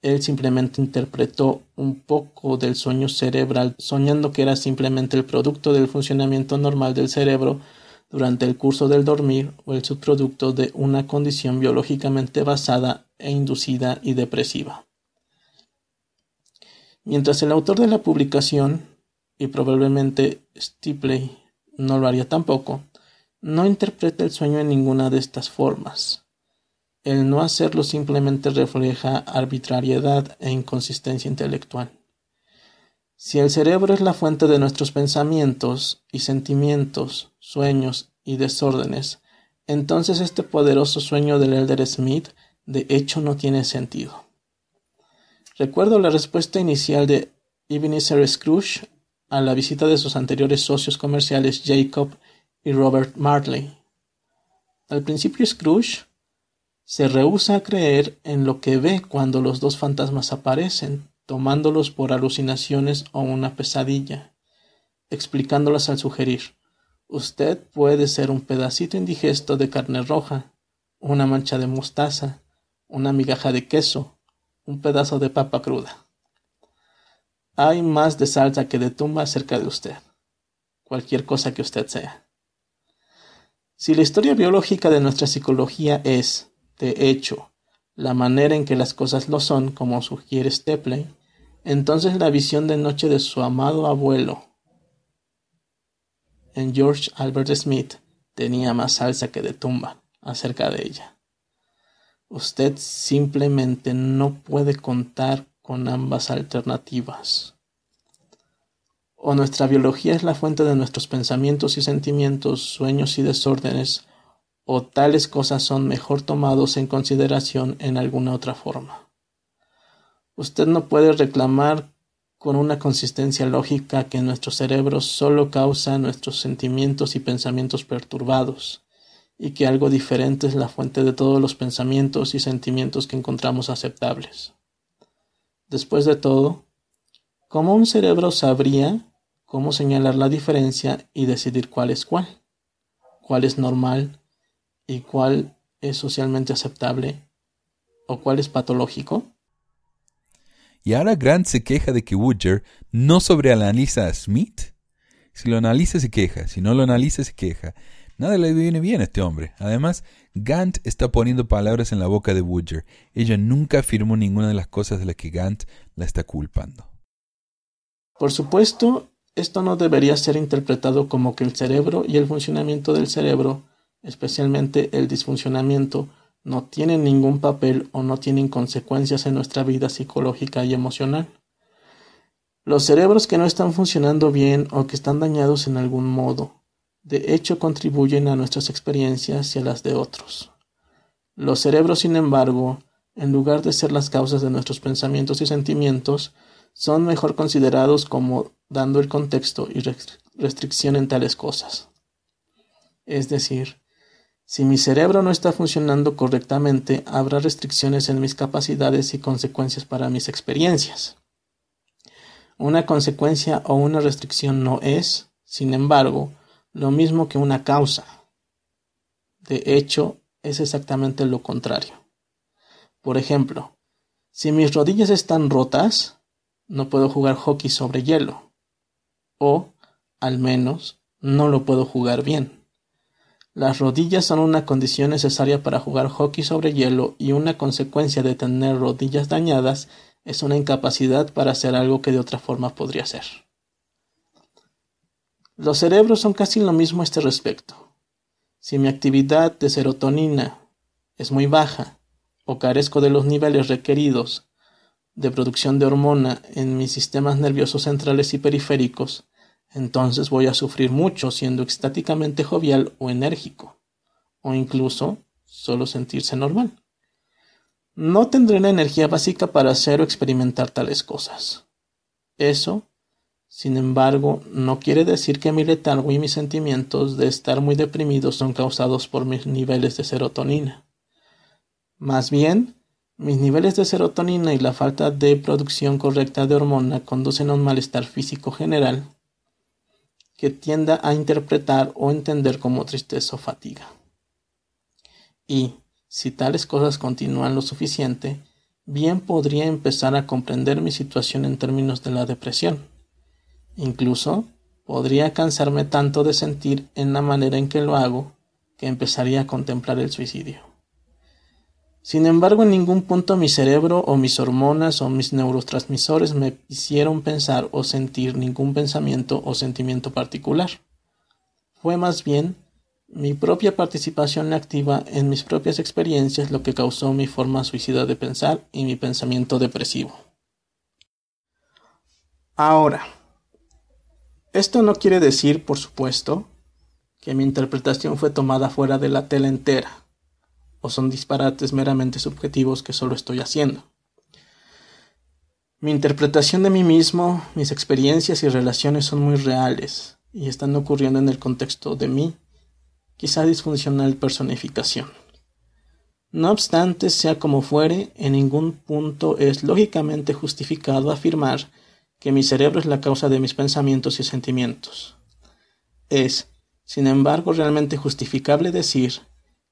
él simplemente interpretó un poco del sueño cerebral, soñando que era simplemente el producto del funcionamiento normal del cerebro durante el curso del dormir o el subproducto de una condición biológicamente basada e inducida y depresiva. Mientras el autor de la publicación, y probablemente Stipley no lo haría tampoco, no interpreta el sueño en ninguna de estas formas. El no hacerlo simplemente refleja arbitrariedad e inconsistencia intelectual. Si el cerebro es la fuente de nuestros pensamientos y sentimientos, sueños y desórdenes, entonces este poderoso sueño del Elder Smith de hecho no tiene sentido. Recuerdo la respuesta inicial de Ebenezer Scrooge a la visita de sus anteriores socios comerciales Jacob y Robert Marley. Al principio Scrooge se rehúsa a creer en lo que ve cuando los dos fantasmas aparecen, tomándolos por alucinaciones o una pesadilla, explicándolas al sugerir Usted puede ser un pedacito indigesto de carne roja, una mancha de mostaza, una migaja de queso, un pedazo de papa cruda. Hay más de salsa que de tumba cerca de usted. Cualquier cosa que usted sea. Si la historia biológica de nuestra psicología es, de hecho, la manera en que las cosas lo son, como sugiere Stepley, entonces la visión de noche de su amado abuelo en George Albert Smith tenía más salsa que de tumba acerca de ella. Usted simplemente no puede contar con ambas alternativas. O nuestra biología es la fuente de nuestros pensamientos y sentimientos, sueños y desórdenes, o tales cosas son mejor tomados en consideración en alguna otra forma. Usted no puede reclamar con una consistencia lógica que nuestro cerebro solo causa nuestros sentimientos y pensamientos perturbados, y que algo diferente es la fuente de todos los pensamientos y sentimientos que encontramos aceptables. Después de todo, ¿cómo un cerebro sabría cómo señalar la diferencia y decidir cuál es cuál? ¿Cuál es normal y cuál es socialmente aceptable o cuál es patológico? Y ahora Grant se queja de que Woodger no sobreanaliza a Smith. Si lo analiza se queja, si no lo analiza se queja. Nada le viene bien a este hombre. Además, Gant está poniendo palabras en la boca de Woodger. Ella nunca afirmó ninguna de las cosas de las que Gant la está culpando. Por supuesto, esto no debería ser interpretado como que el cerebro y el funcionamiento del cerebro, especialmente el disfuncionamiento, no tienen ningún papel o no tienen consecuencias en nuestra vida psicológica y emocional. Los cerebros que no están funcionando bien o que están dañados en algún modo, de hecho contribuyen a nuestras experiencias y a las de otros. Los cerebros, sin embargo, en lugar de ser las causas de nuestros pensamientos y sentimientos, son mejor considerados como dando el contexto y restricción en tales cosas. Es decir, si mi cerebro no está funcionando correctamente, habrá restricciones en mis capacidades y consecuencias para mis experiencias. Una consecuencia o una restricción no es, sin embargo, lo mismo que una causa. De hecho, es exactamente lo contrario. Por ejemplo, si mis rodillas están rotas, no puedo jugar hockey sobre hielo. O, al menos, no lo puedo jugar bien. Las rodillas son una condición necesaria para jugar hockey sobre hielo y una consecuencia de tener rodillas dañadas es una incapacidad para hacer algo que de otra forma podría ser. Los cerebros son casi lo mismo a este respecto. Si mi actividad de serotonina es muy baja o carezco de los niveles requeridos de producción de hormona en mis sistemas nerviosos centrales y periféricos, entonces voy a sufrir mucho siendo extáticamente jovial o enérgico, o incluso solo sentirse normal. No tendré la energía básica para hacer o experimentar tales cosas. Eso, sin embargo, no quiere decir que mi letargo y mis sentimientos de estar muy deprimidos son causados por mis niveles de serotonina. Más bien, mis niveles de serotonina y la falta de producción correcta de hormona conducen a un malestar físico general que tienda a interpretar o entender como tristeza o fatiga. Y, si tales cosas continúan lo suficiente, bien podría empezar a comprender mi situación en términos de la depresión. Incluso podría cansarme tanto de sentir en la manera en que lo hago que empezaría a contemplar el suicidio. Sin embargo, en ningún punto mi cerebro o mis hormonas o mis neurotransmisores me hicieron pensar o sentir ningún pensamiento o sentimiento particular. Fue más bien mi propia participación activa en mis propias experiencias lo que causó mi forma suicida de pensar y mi pensamiento depresivo. Ahora, esto no quiere decir, por supuesto, que mi interpretación fue tomada fuera de la tela entera o son disparates meramente subjetivos que solo estoy haciendo. Mi interpretación de mí mismo, mis experiencias y relaciones son muy reales y están ocurriendo en el contexto de mi, quizá disfuncional personificación. No obstante, sea como fuere, en ningún punto es lógicamente justificado afirmar que mi cerebro es la causa de mis pensamientos y sentimientos. Es, sin embargo, realmente justificable decir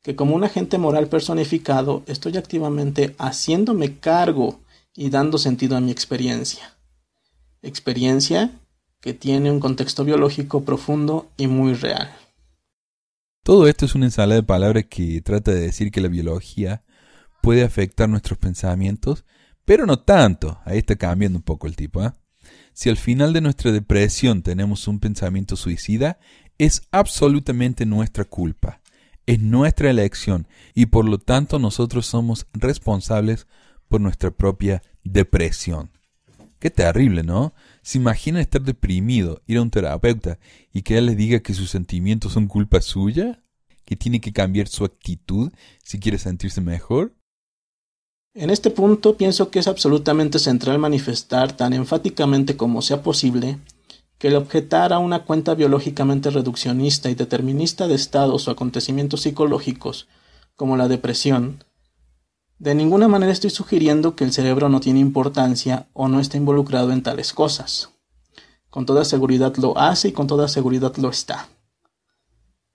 que como un agente moral personificado estoy activamente haciéndome cargo y dando sentido a mi experiencia. Experiencia que tiene un contexto biológico profundo y muy real. Todo esto es una ensalada de palabras que trata de decir que la biología puede afectar nuestros pensamientos, Pero no tanto, ahí está cambiando un poco el tipo. ¿eh? Si al final de nuestra depresión tenemos un pensamiento suicida, es absolutamente nuestra culpa, es nuestra elección y por lo tanto nosotros somos responsables por nuestra propia depresión. Qué terrible, ¿no? ¿Se imagina estar deprimido, ir a un terapeuta y que él le diga que sus sentimientos son culpa suya? ¿Que tiene que cambiar su actitud si quiere sentirse mejor? En este punto pienso que es absolutamente central manifestar tan enfáticamente como sea posible que el objetar a una cuenta biológicamente reduccionista y determinista de estados o acontecimientos psicológicos, como la depresión, de ninguna manera estoy sugiriendo que el cerebro no tiene importancia o no está involucrado en tales cosas. Con toda seguridad lo hace y con toda seguridad lo está.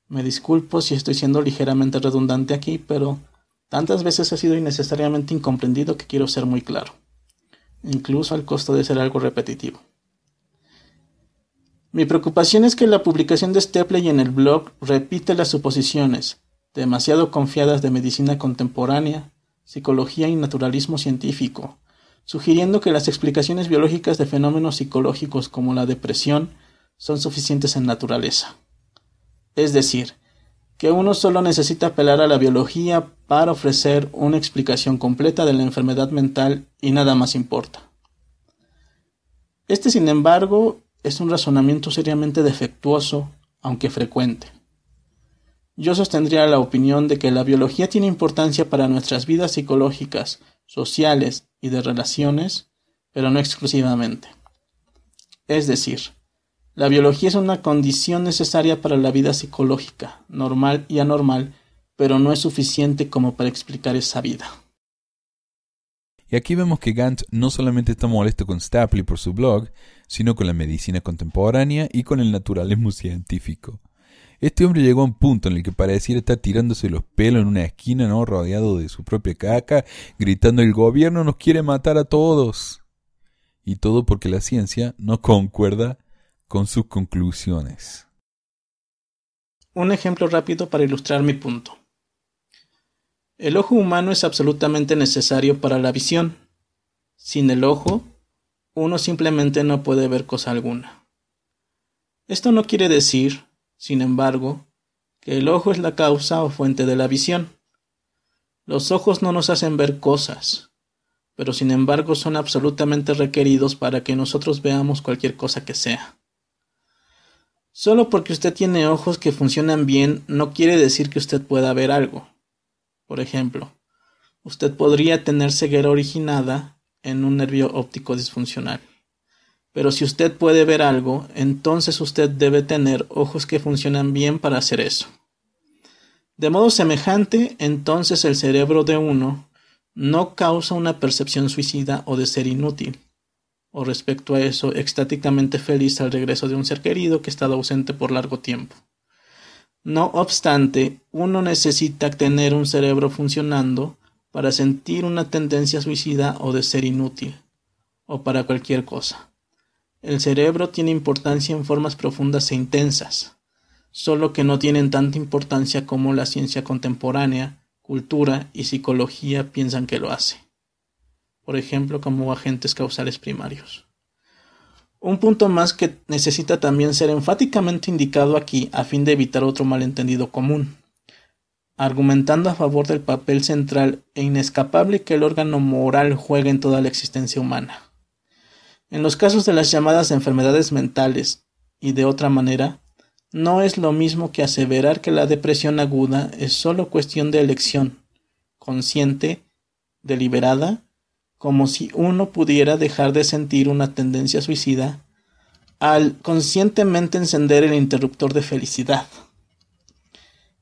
Me disculpo si estoy siendo ligeramente redundante aquí, pero tantas veces he sido innecesariamente incomprendido que quiero ser muy claro, incluso al costo de ser algo repetitivo. Mi preocupación es que la publicación de Stepley en el blog repite las suposiciones, demasiado confiadas de medicina contemporánea, psicología y naturalismo científico, sugiriendo que las explicaciones biológicas de fenómenos psicológicos como la depresión son suficientes en naturaleza. Es decir, que uno solo necesita apelar a la biología para ofrecer una explicación completa de la enfermedad mental y nada más importa. Este, sin embargo, es un razonamiento seriamente defectuoso, aunque frecuente. Yo sostendría la opinión de que la biología tiene importancia para nuestras vidas psicológicas, sociales y de relaciones, pero no exclusivamente. Es decir, la biología es una condición necesaria para la vida psicológica, normal y anormal, pero no es suficiente como para explicar esa vida. Y aquí vemos que Gant no solamente está molesto con Stapley por su blog, sino con la medicina contemporánea y con el naturalismo científico. Este hombre llegó a un punto en el que pareciera estar tirándose los pelos en una esquina, ¿no? Rodeado de su propia caca, gritando el gobierno nos quiere matar a todos. Y todo porque la ciencia no concuerda con sus conclusiones. Un ejemplo rápido para ilustrar mi punto. El ojo humano es absolutamente necesario para la visión. Sin el ojo, uno simplemente no puede ver cosa alguna. Esto no quiere decir sin embargo, que el ojo es la causa o fuente de la visión. Los ojos no nos hacen ver cosas, pero sin embargo son absolutamente requeridos para que nosotros veamos cualquier cosa que sea. Solo porque usted tiene ojos que funcionan bien no quiere decir que usted pueda ver algo. Por ejemplo, usted podría tener ceguera originada en un nervio óptico disfuncional. Pero si usted puede ver algo, entonces usted debe tener ojos que funcionan bien para hacer eso. De modo semejante, entonces el cerebro de uno no causa una percepción suicida o de ser inútil, o respecto a eso, extáticamente feliz al regreso de un ser querido que ha estado ausente por largo tiempo. No obstante, uno necesita tener un cerebro funcionando para sentir una tendencia suicida o de ser inútil, o para cualquier cosa. El cerebro tiene importancia en formas profundas e intensas, solo que no tienen tanta importancia como la ciencia contemporánea, cultura y psicología piensan que lo hace. Por ejemplo, como agentes causales primarios. Un punto más que necesita también ser enfáticamente indicado aquí a fin de evitar otro malentendido común, argumentando a favor del papel central e inescapable que el órgano moral juega en toda la existencia humana. En los casos de las llamadas enfermedades mentales, y de otra manera, no es lo mismo que aseverar que la depresión aguda es solo cuestión de elección, consciente, deliberada, como si uno pudiera dejar de sentir una tendencia suicida al conscientemente encender el interruptor de felicidad.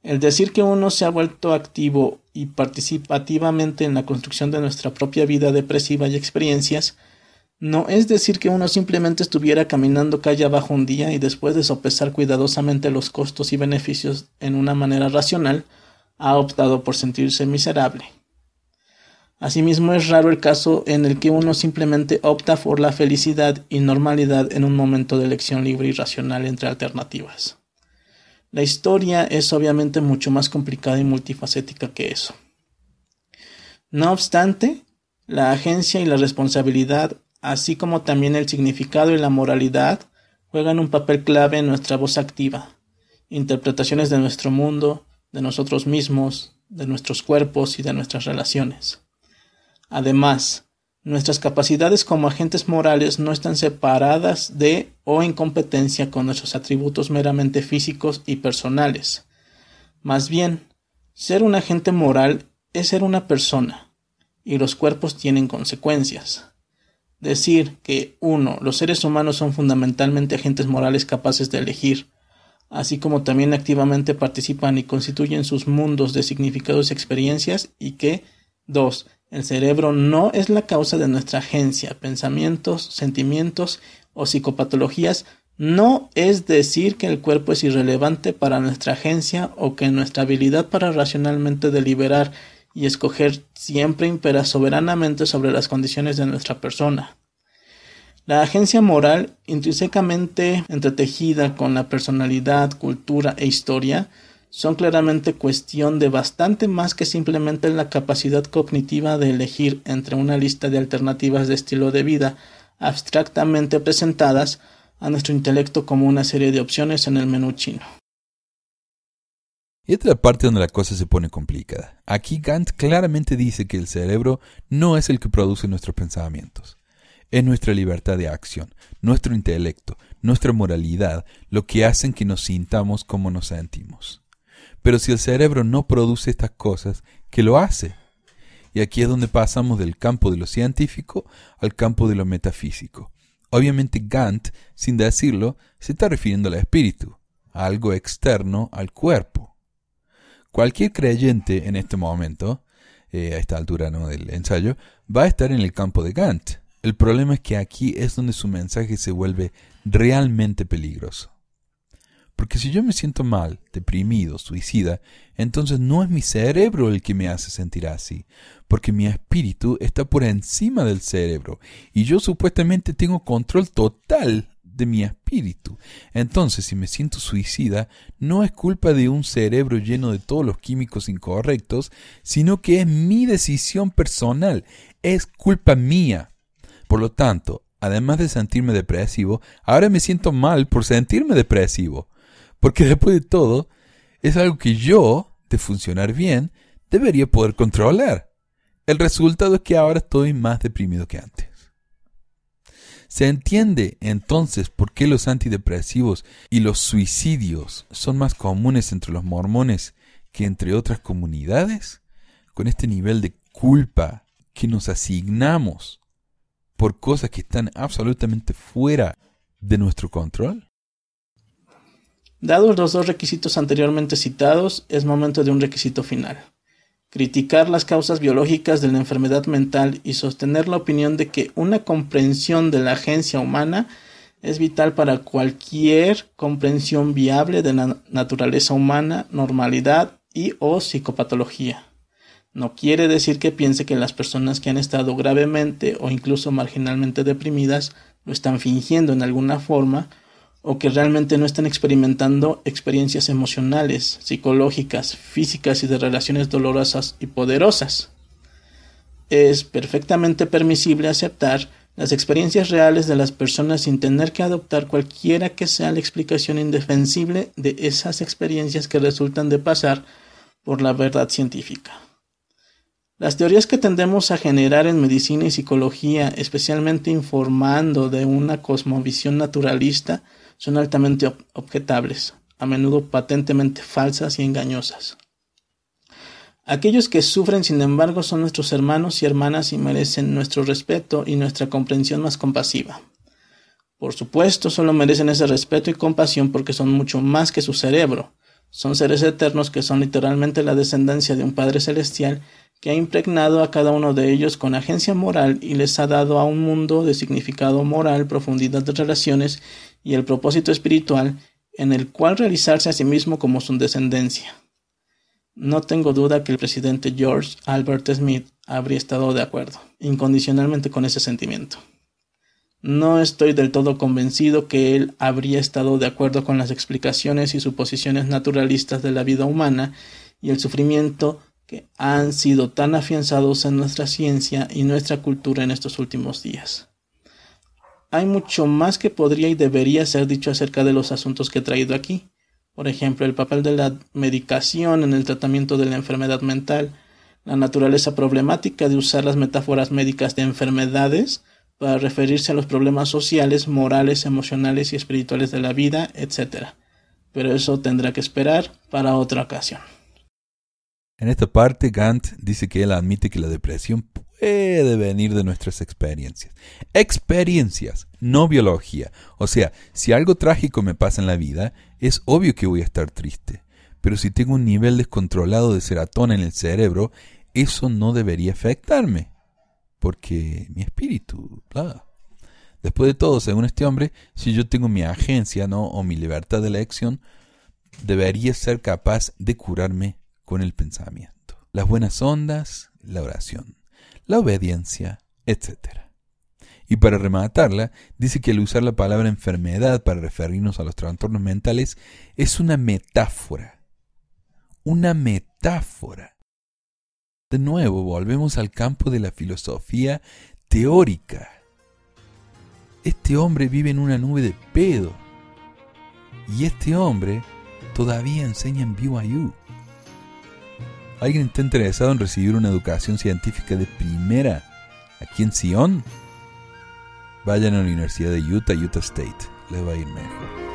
El decir que uno se ha vuelto activo y participativamente en la construcción de nuestra propia vida depresiva y experiencias no es decir que uno simplemente estuviera caminando calle abajo un día y después de sopesar cuidadosamente los costos y beneficios en una manera racional, ha optado por sentirse miserable. Asimismo es raro el caso en el que uno simplemente opta por la felicidad y normalidad en un momento de elección libre y racional entre alternativas. La historia es obviamente mucho más complicada y multifacética que eso. No obstante, La agencia y la responsabilidad, así como también el significado y la moralidad, juegan un papel clave en nuestra voz activa. Interpretaciones de nuestro mundo, de nosotros mismos, de nuestros cuerpos y de nuestras relaciones. Además, nuestras capacidades como agentes morales no están separadas de o en competencia con nuestros atributos meramente físicos y personales. Más bien, ser un agente moral es ser una persona, y los cuerpos tienen consecuencias. Decir que, uno, los seres humanos son fundamentalmente agentes morales capaces de elegir, así como también activamente participan y constituyen sus mundos de significados y experiencias, y que, dos, el cerebro no es la causa de nuestra agencia, pensamientos, sentimientos o psicopatologías, no es decir que el cuerpo es irrelevante para nuestra agencia o que nuestra habilidad para racionalmente deliberar y escoger siempre impera soberanamente sobre las condiciones de nuestra persona. La agencia moral, intrínsecamente entretejida con la personalidad, cultura e historia, son claramente cuestión de bastante más que simplemente la capacidad cognitiva de elegir entre una lista de alternativas de estilo de vida abstractamente presentadas a nuestro intelecto como una serie de opciones en el menú chino. Y la parte donde la cosa se pone complicada. Aquí Gant claramente dice que el cerebro no es el que produce nuestros pensamientos. Es nuestra libertad de acción, nuestro intelecto, nuestra moralidad, lo que hacen que nos sintamos como nos sentimos. Pero si el cerebro no produce estas cosas, ¿qué lo hace? Y aquí es donde pasamos del campo de lo científico al campo de lo metafísico. Obviamente Gant, sin decirlo, se está refiriendo al espíritu, a algo externo al cuerpo. Cualquier creyente en este momento, eh, a esta altura ¿no? del ensayo, va a estar en el campo de Gant. El problema es que aquí es donde su mensaje se vuelve realmente peligroso. Porque si yo me siento mal, deprimido, suicida, entonces no es mi cerebro el que me hace sentir así, porque mi espíritu está por encima del cerebro y yo supuestamente tengo control total de mi espíritu. Entonces, si me siento suicida, no es culpa de un cerebro lleno de todos los químicos incorrectos, sino que es mi decisión personal, es culpa mía. Por lo tanto, además de sentirme depresivo, ahora me siento mal por sentirme depresivo, porque después de todo, es algo que yo, de funcionar bien, debería poder controlar. El resultado es que ahora estoy más deprimido que antes. Se entiende entonces por qué los antidepresivos y los suicidios son más comunes entre los mormones que entre otras comunidades, con este nivel de culpa que nos asignamos por cosas que están absolutamente fuera de nuestro control. Dados los dos requisitos anteriormente citados, es momento de un requisito final criticar las causas biológicas de la enfermedad mental y sostener la opinión de que una comprensión de la agencia humana es vital para cualquier comprensión viable de la naturaleza humana, normalidad y o psicopatología. No quiere decir que piense que las personas que han estado gravemente o incluso marginalmente deprimidas lo están fingiendo en alguna forma o que realmente no están experimentando experiencias emocionales, psicológicas, físicas y de relaciones dolorosas y poderosas. Es perfectamente permisible aceptar las experiencias reales de las personas sin tener que adoptar cualquiera que sea la explicación indefensible de esas experiencias que resultan de pasar por la verdad científica. Las teorías que tendemos a generar en medicina y psicología, especialmente informando de una cosmovisión naturalista, son altamente objetables, a menudo patentemente falsas y engañosas. Aquellos que sufren, sin embargo, son nuestros hermanos y hermanas y merecen nuestro respeto y nuestra comprensión más compasiva. Por supuesto, solo merecen ese respeto y compasión porque son mucho más que su cerebro. Son seres eternos que son literalmente la descendencia de un Padre Celestial que ha impregnado a cada uno de ellos con agencia moral y les ha dado a un mundo de significado moral, profundidad de relaciones y el propósito espiritual en el cual realizarse a sí mismo como su descendencia. No tengo duda que el presidente George Albert Smith habría estado de acuerdo, incondicionalmente con ese sentimiento. No estoy del todo convencido que él habría estado de acuerdo con las explicaciones y suposiciones naturalistas de la vida humana y el sufrimiento que han sido tan afianzados en nuestra ciencia y nuestra cultura en estos últimos días. Hay mucho más que podría y debería ser dicho acerca de los asuntos que he traído aquí. Por ejemplo, el papel de la medicación en el tratamiento de la enfermedad mental, la naturaleza problemática de usar las metáforas médicas de enfermedades para referirse a los problemas sociales, morales, emocionales y espirituales de la vida, etc. Pero eso tendrá que esperar para otra ocasión. En esta parte, Gant dice que él admite que la depresión puede venir de nuestras experiencias. Experiencias, no biología. O sea, si algo trágico me pasa en la vida, es obvio que voy a estar triste. Pero si tengo un nivel descontrolado de serotonina en el cerebro, eso no debería afectarme. Porque mi espíritu. Después de todo, según este hombre, si yo tengo mi agencia, ¿no? o mi libertad de elección, debería ser capaz de curarme con el pensamiento, las buenas ondas, la oración, la obediencia, etc. Y para rematarla, dice que al usar la palabra enfermedad para referirnos a los trastornos mentales es una metáfora. Una metáfora. De nuevo, volvemos al campo de la filosofía teórica. Este hombre vive en una nube de pedo. Y este hombre todavía enseña en BYU. ¿Alguien está interesado en recibir una educación científica de primera aquí en Sion? Vayan a la Universidad de Utah, Utah State. Les va a ir mejor.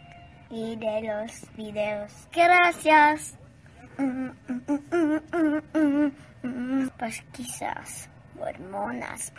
Y de los videos. Gracias. Pues quizás hormonas.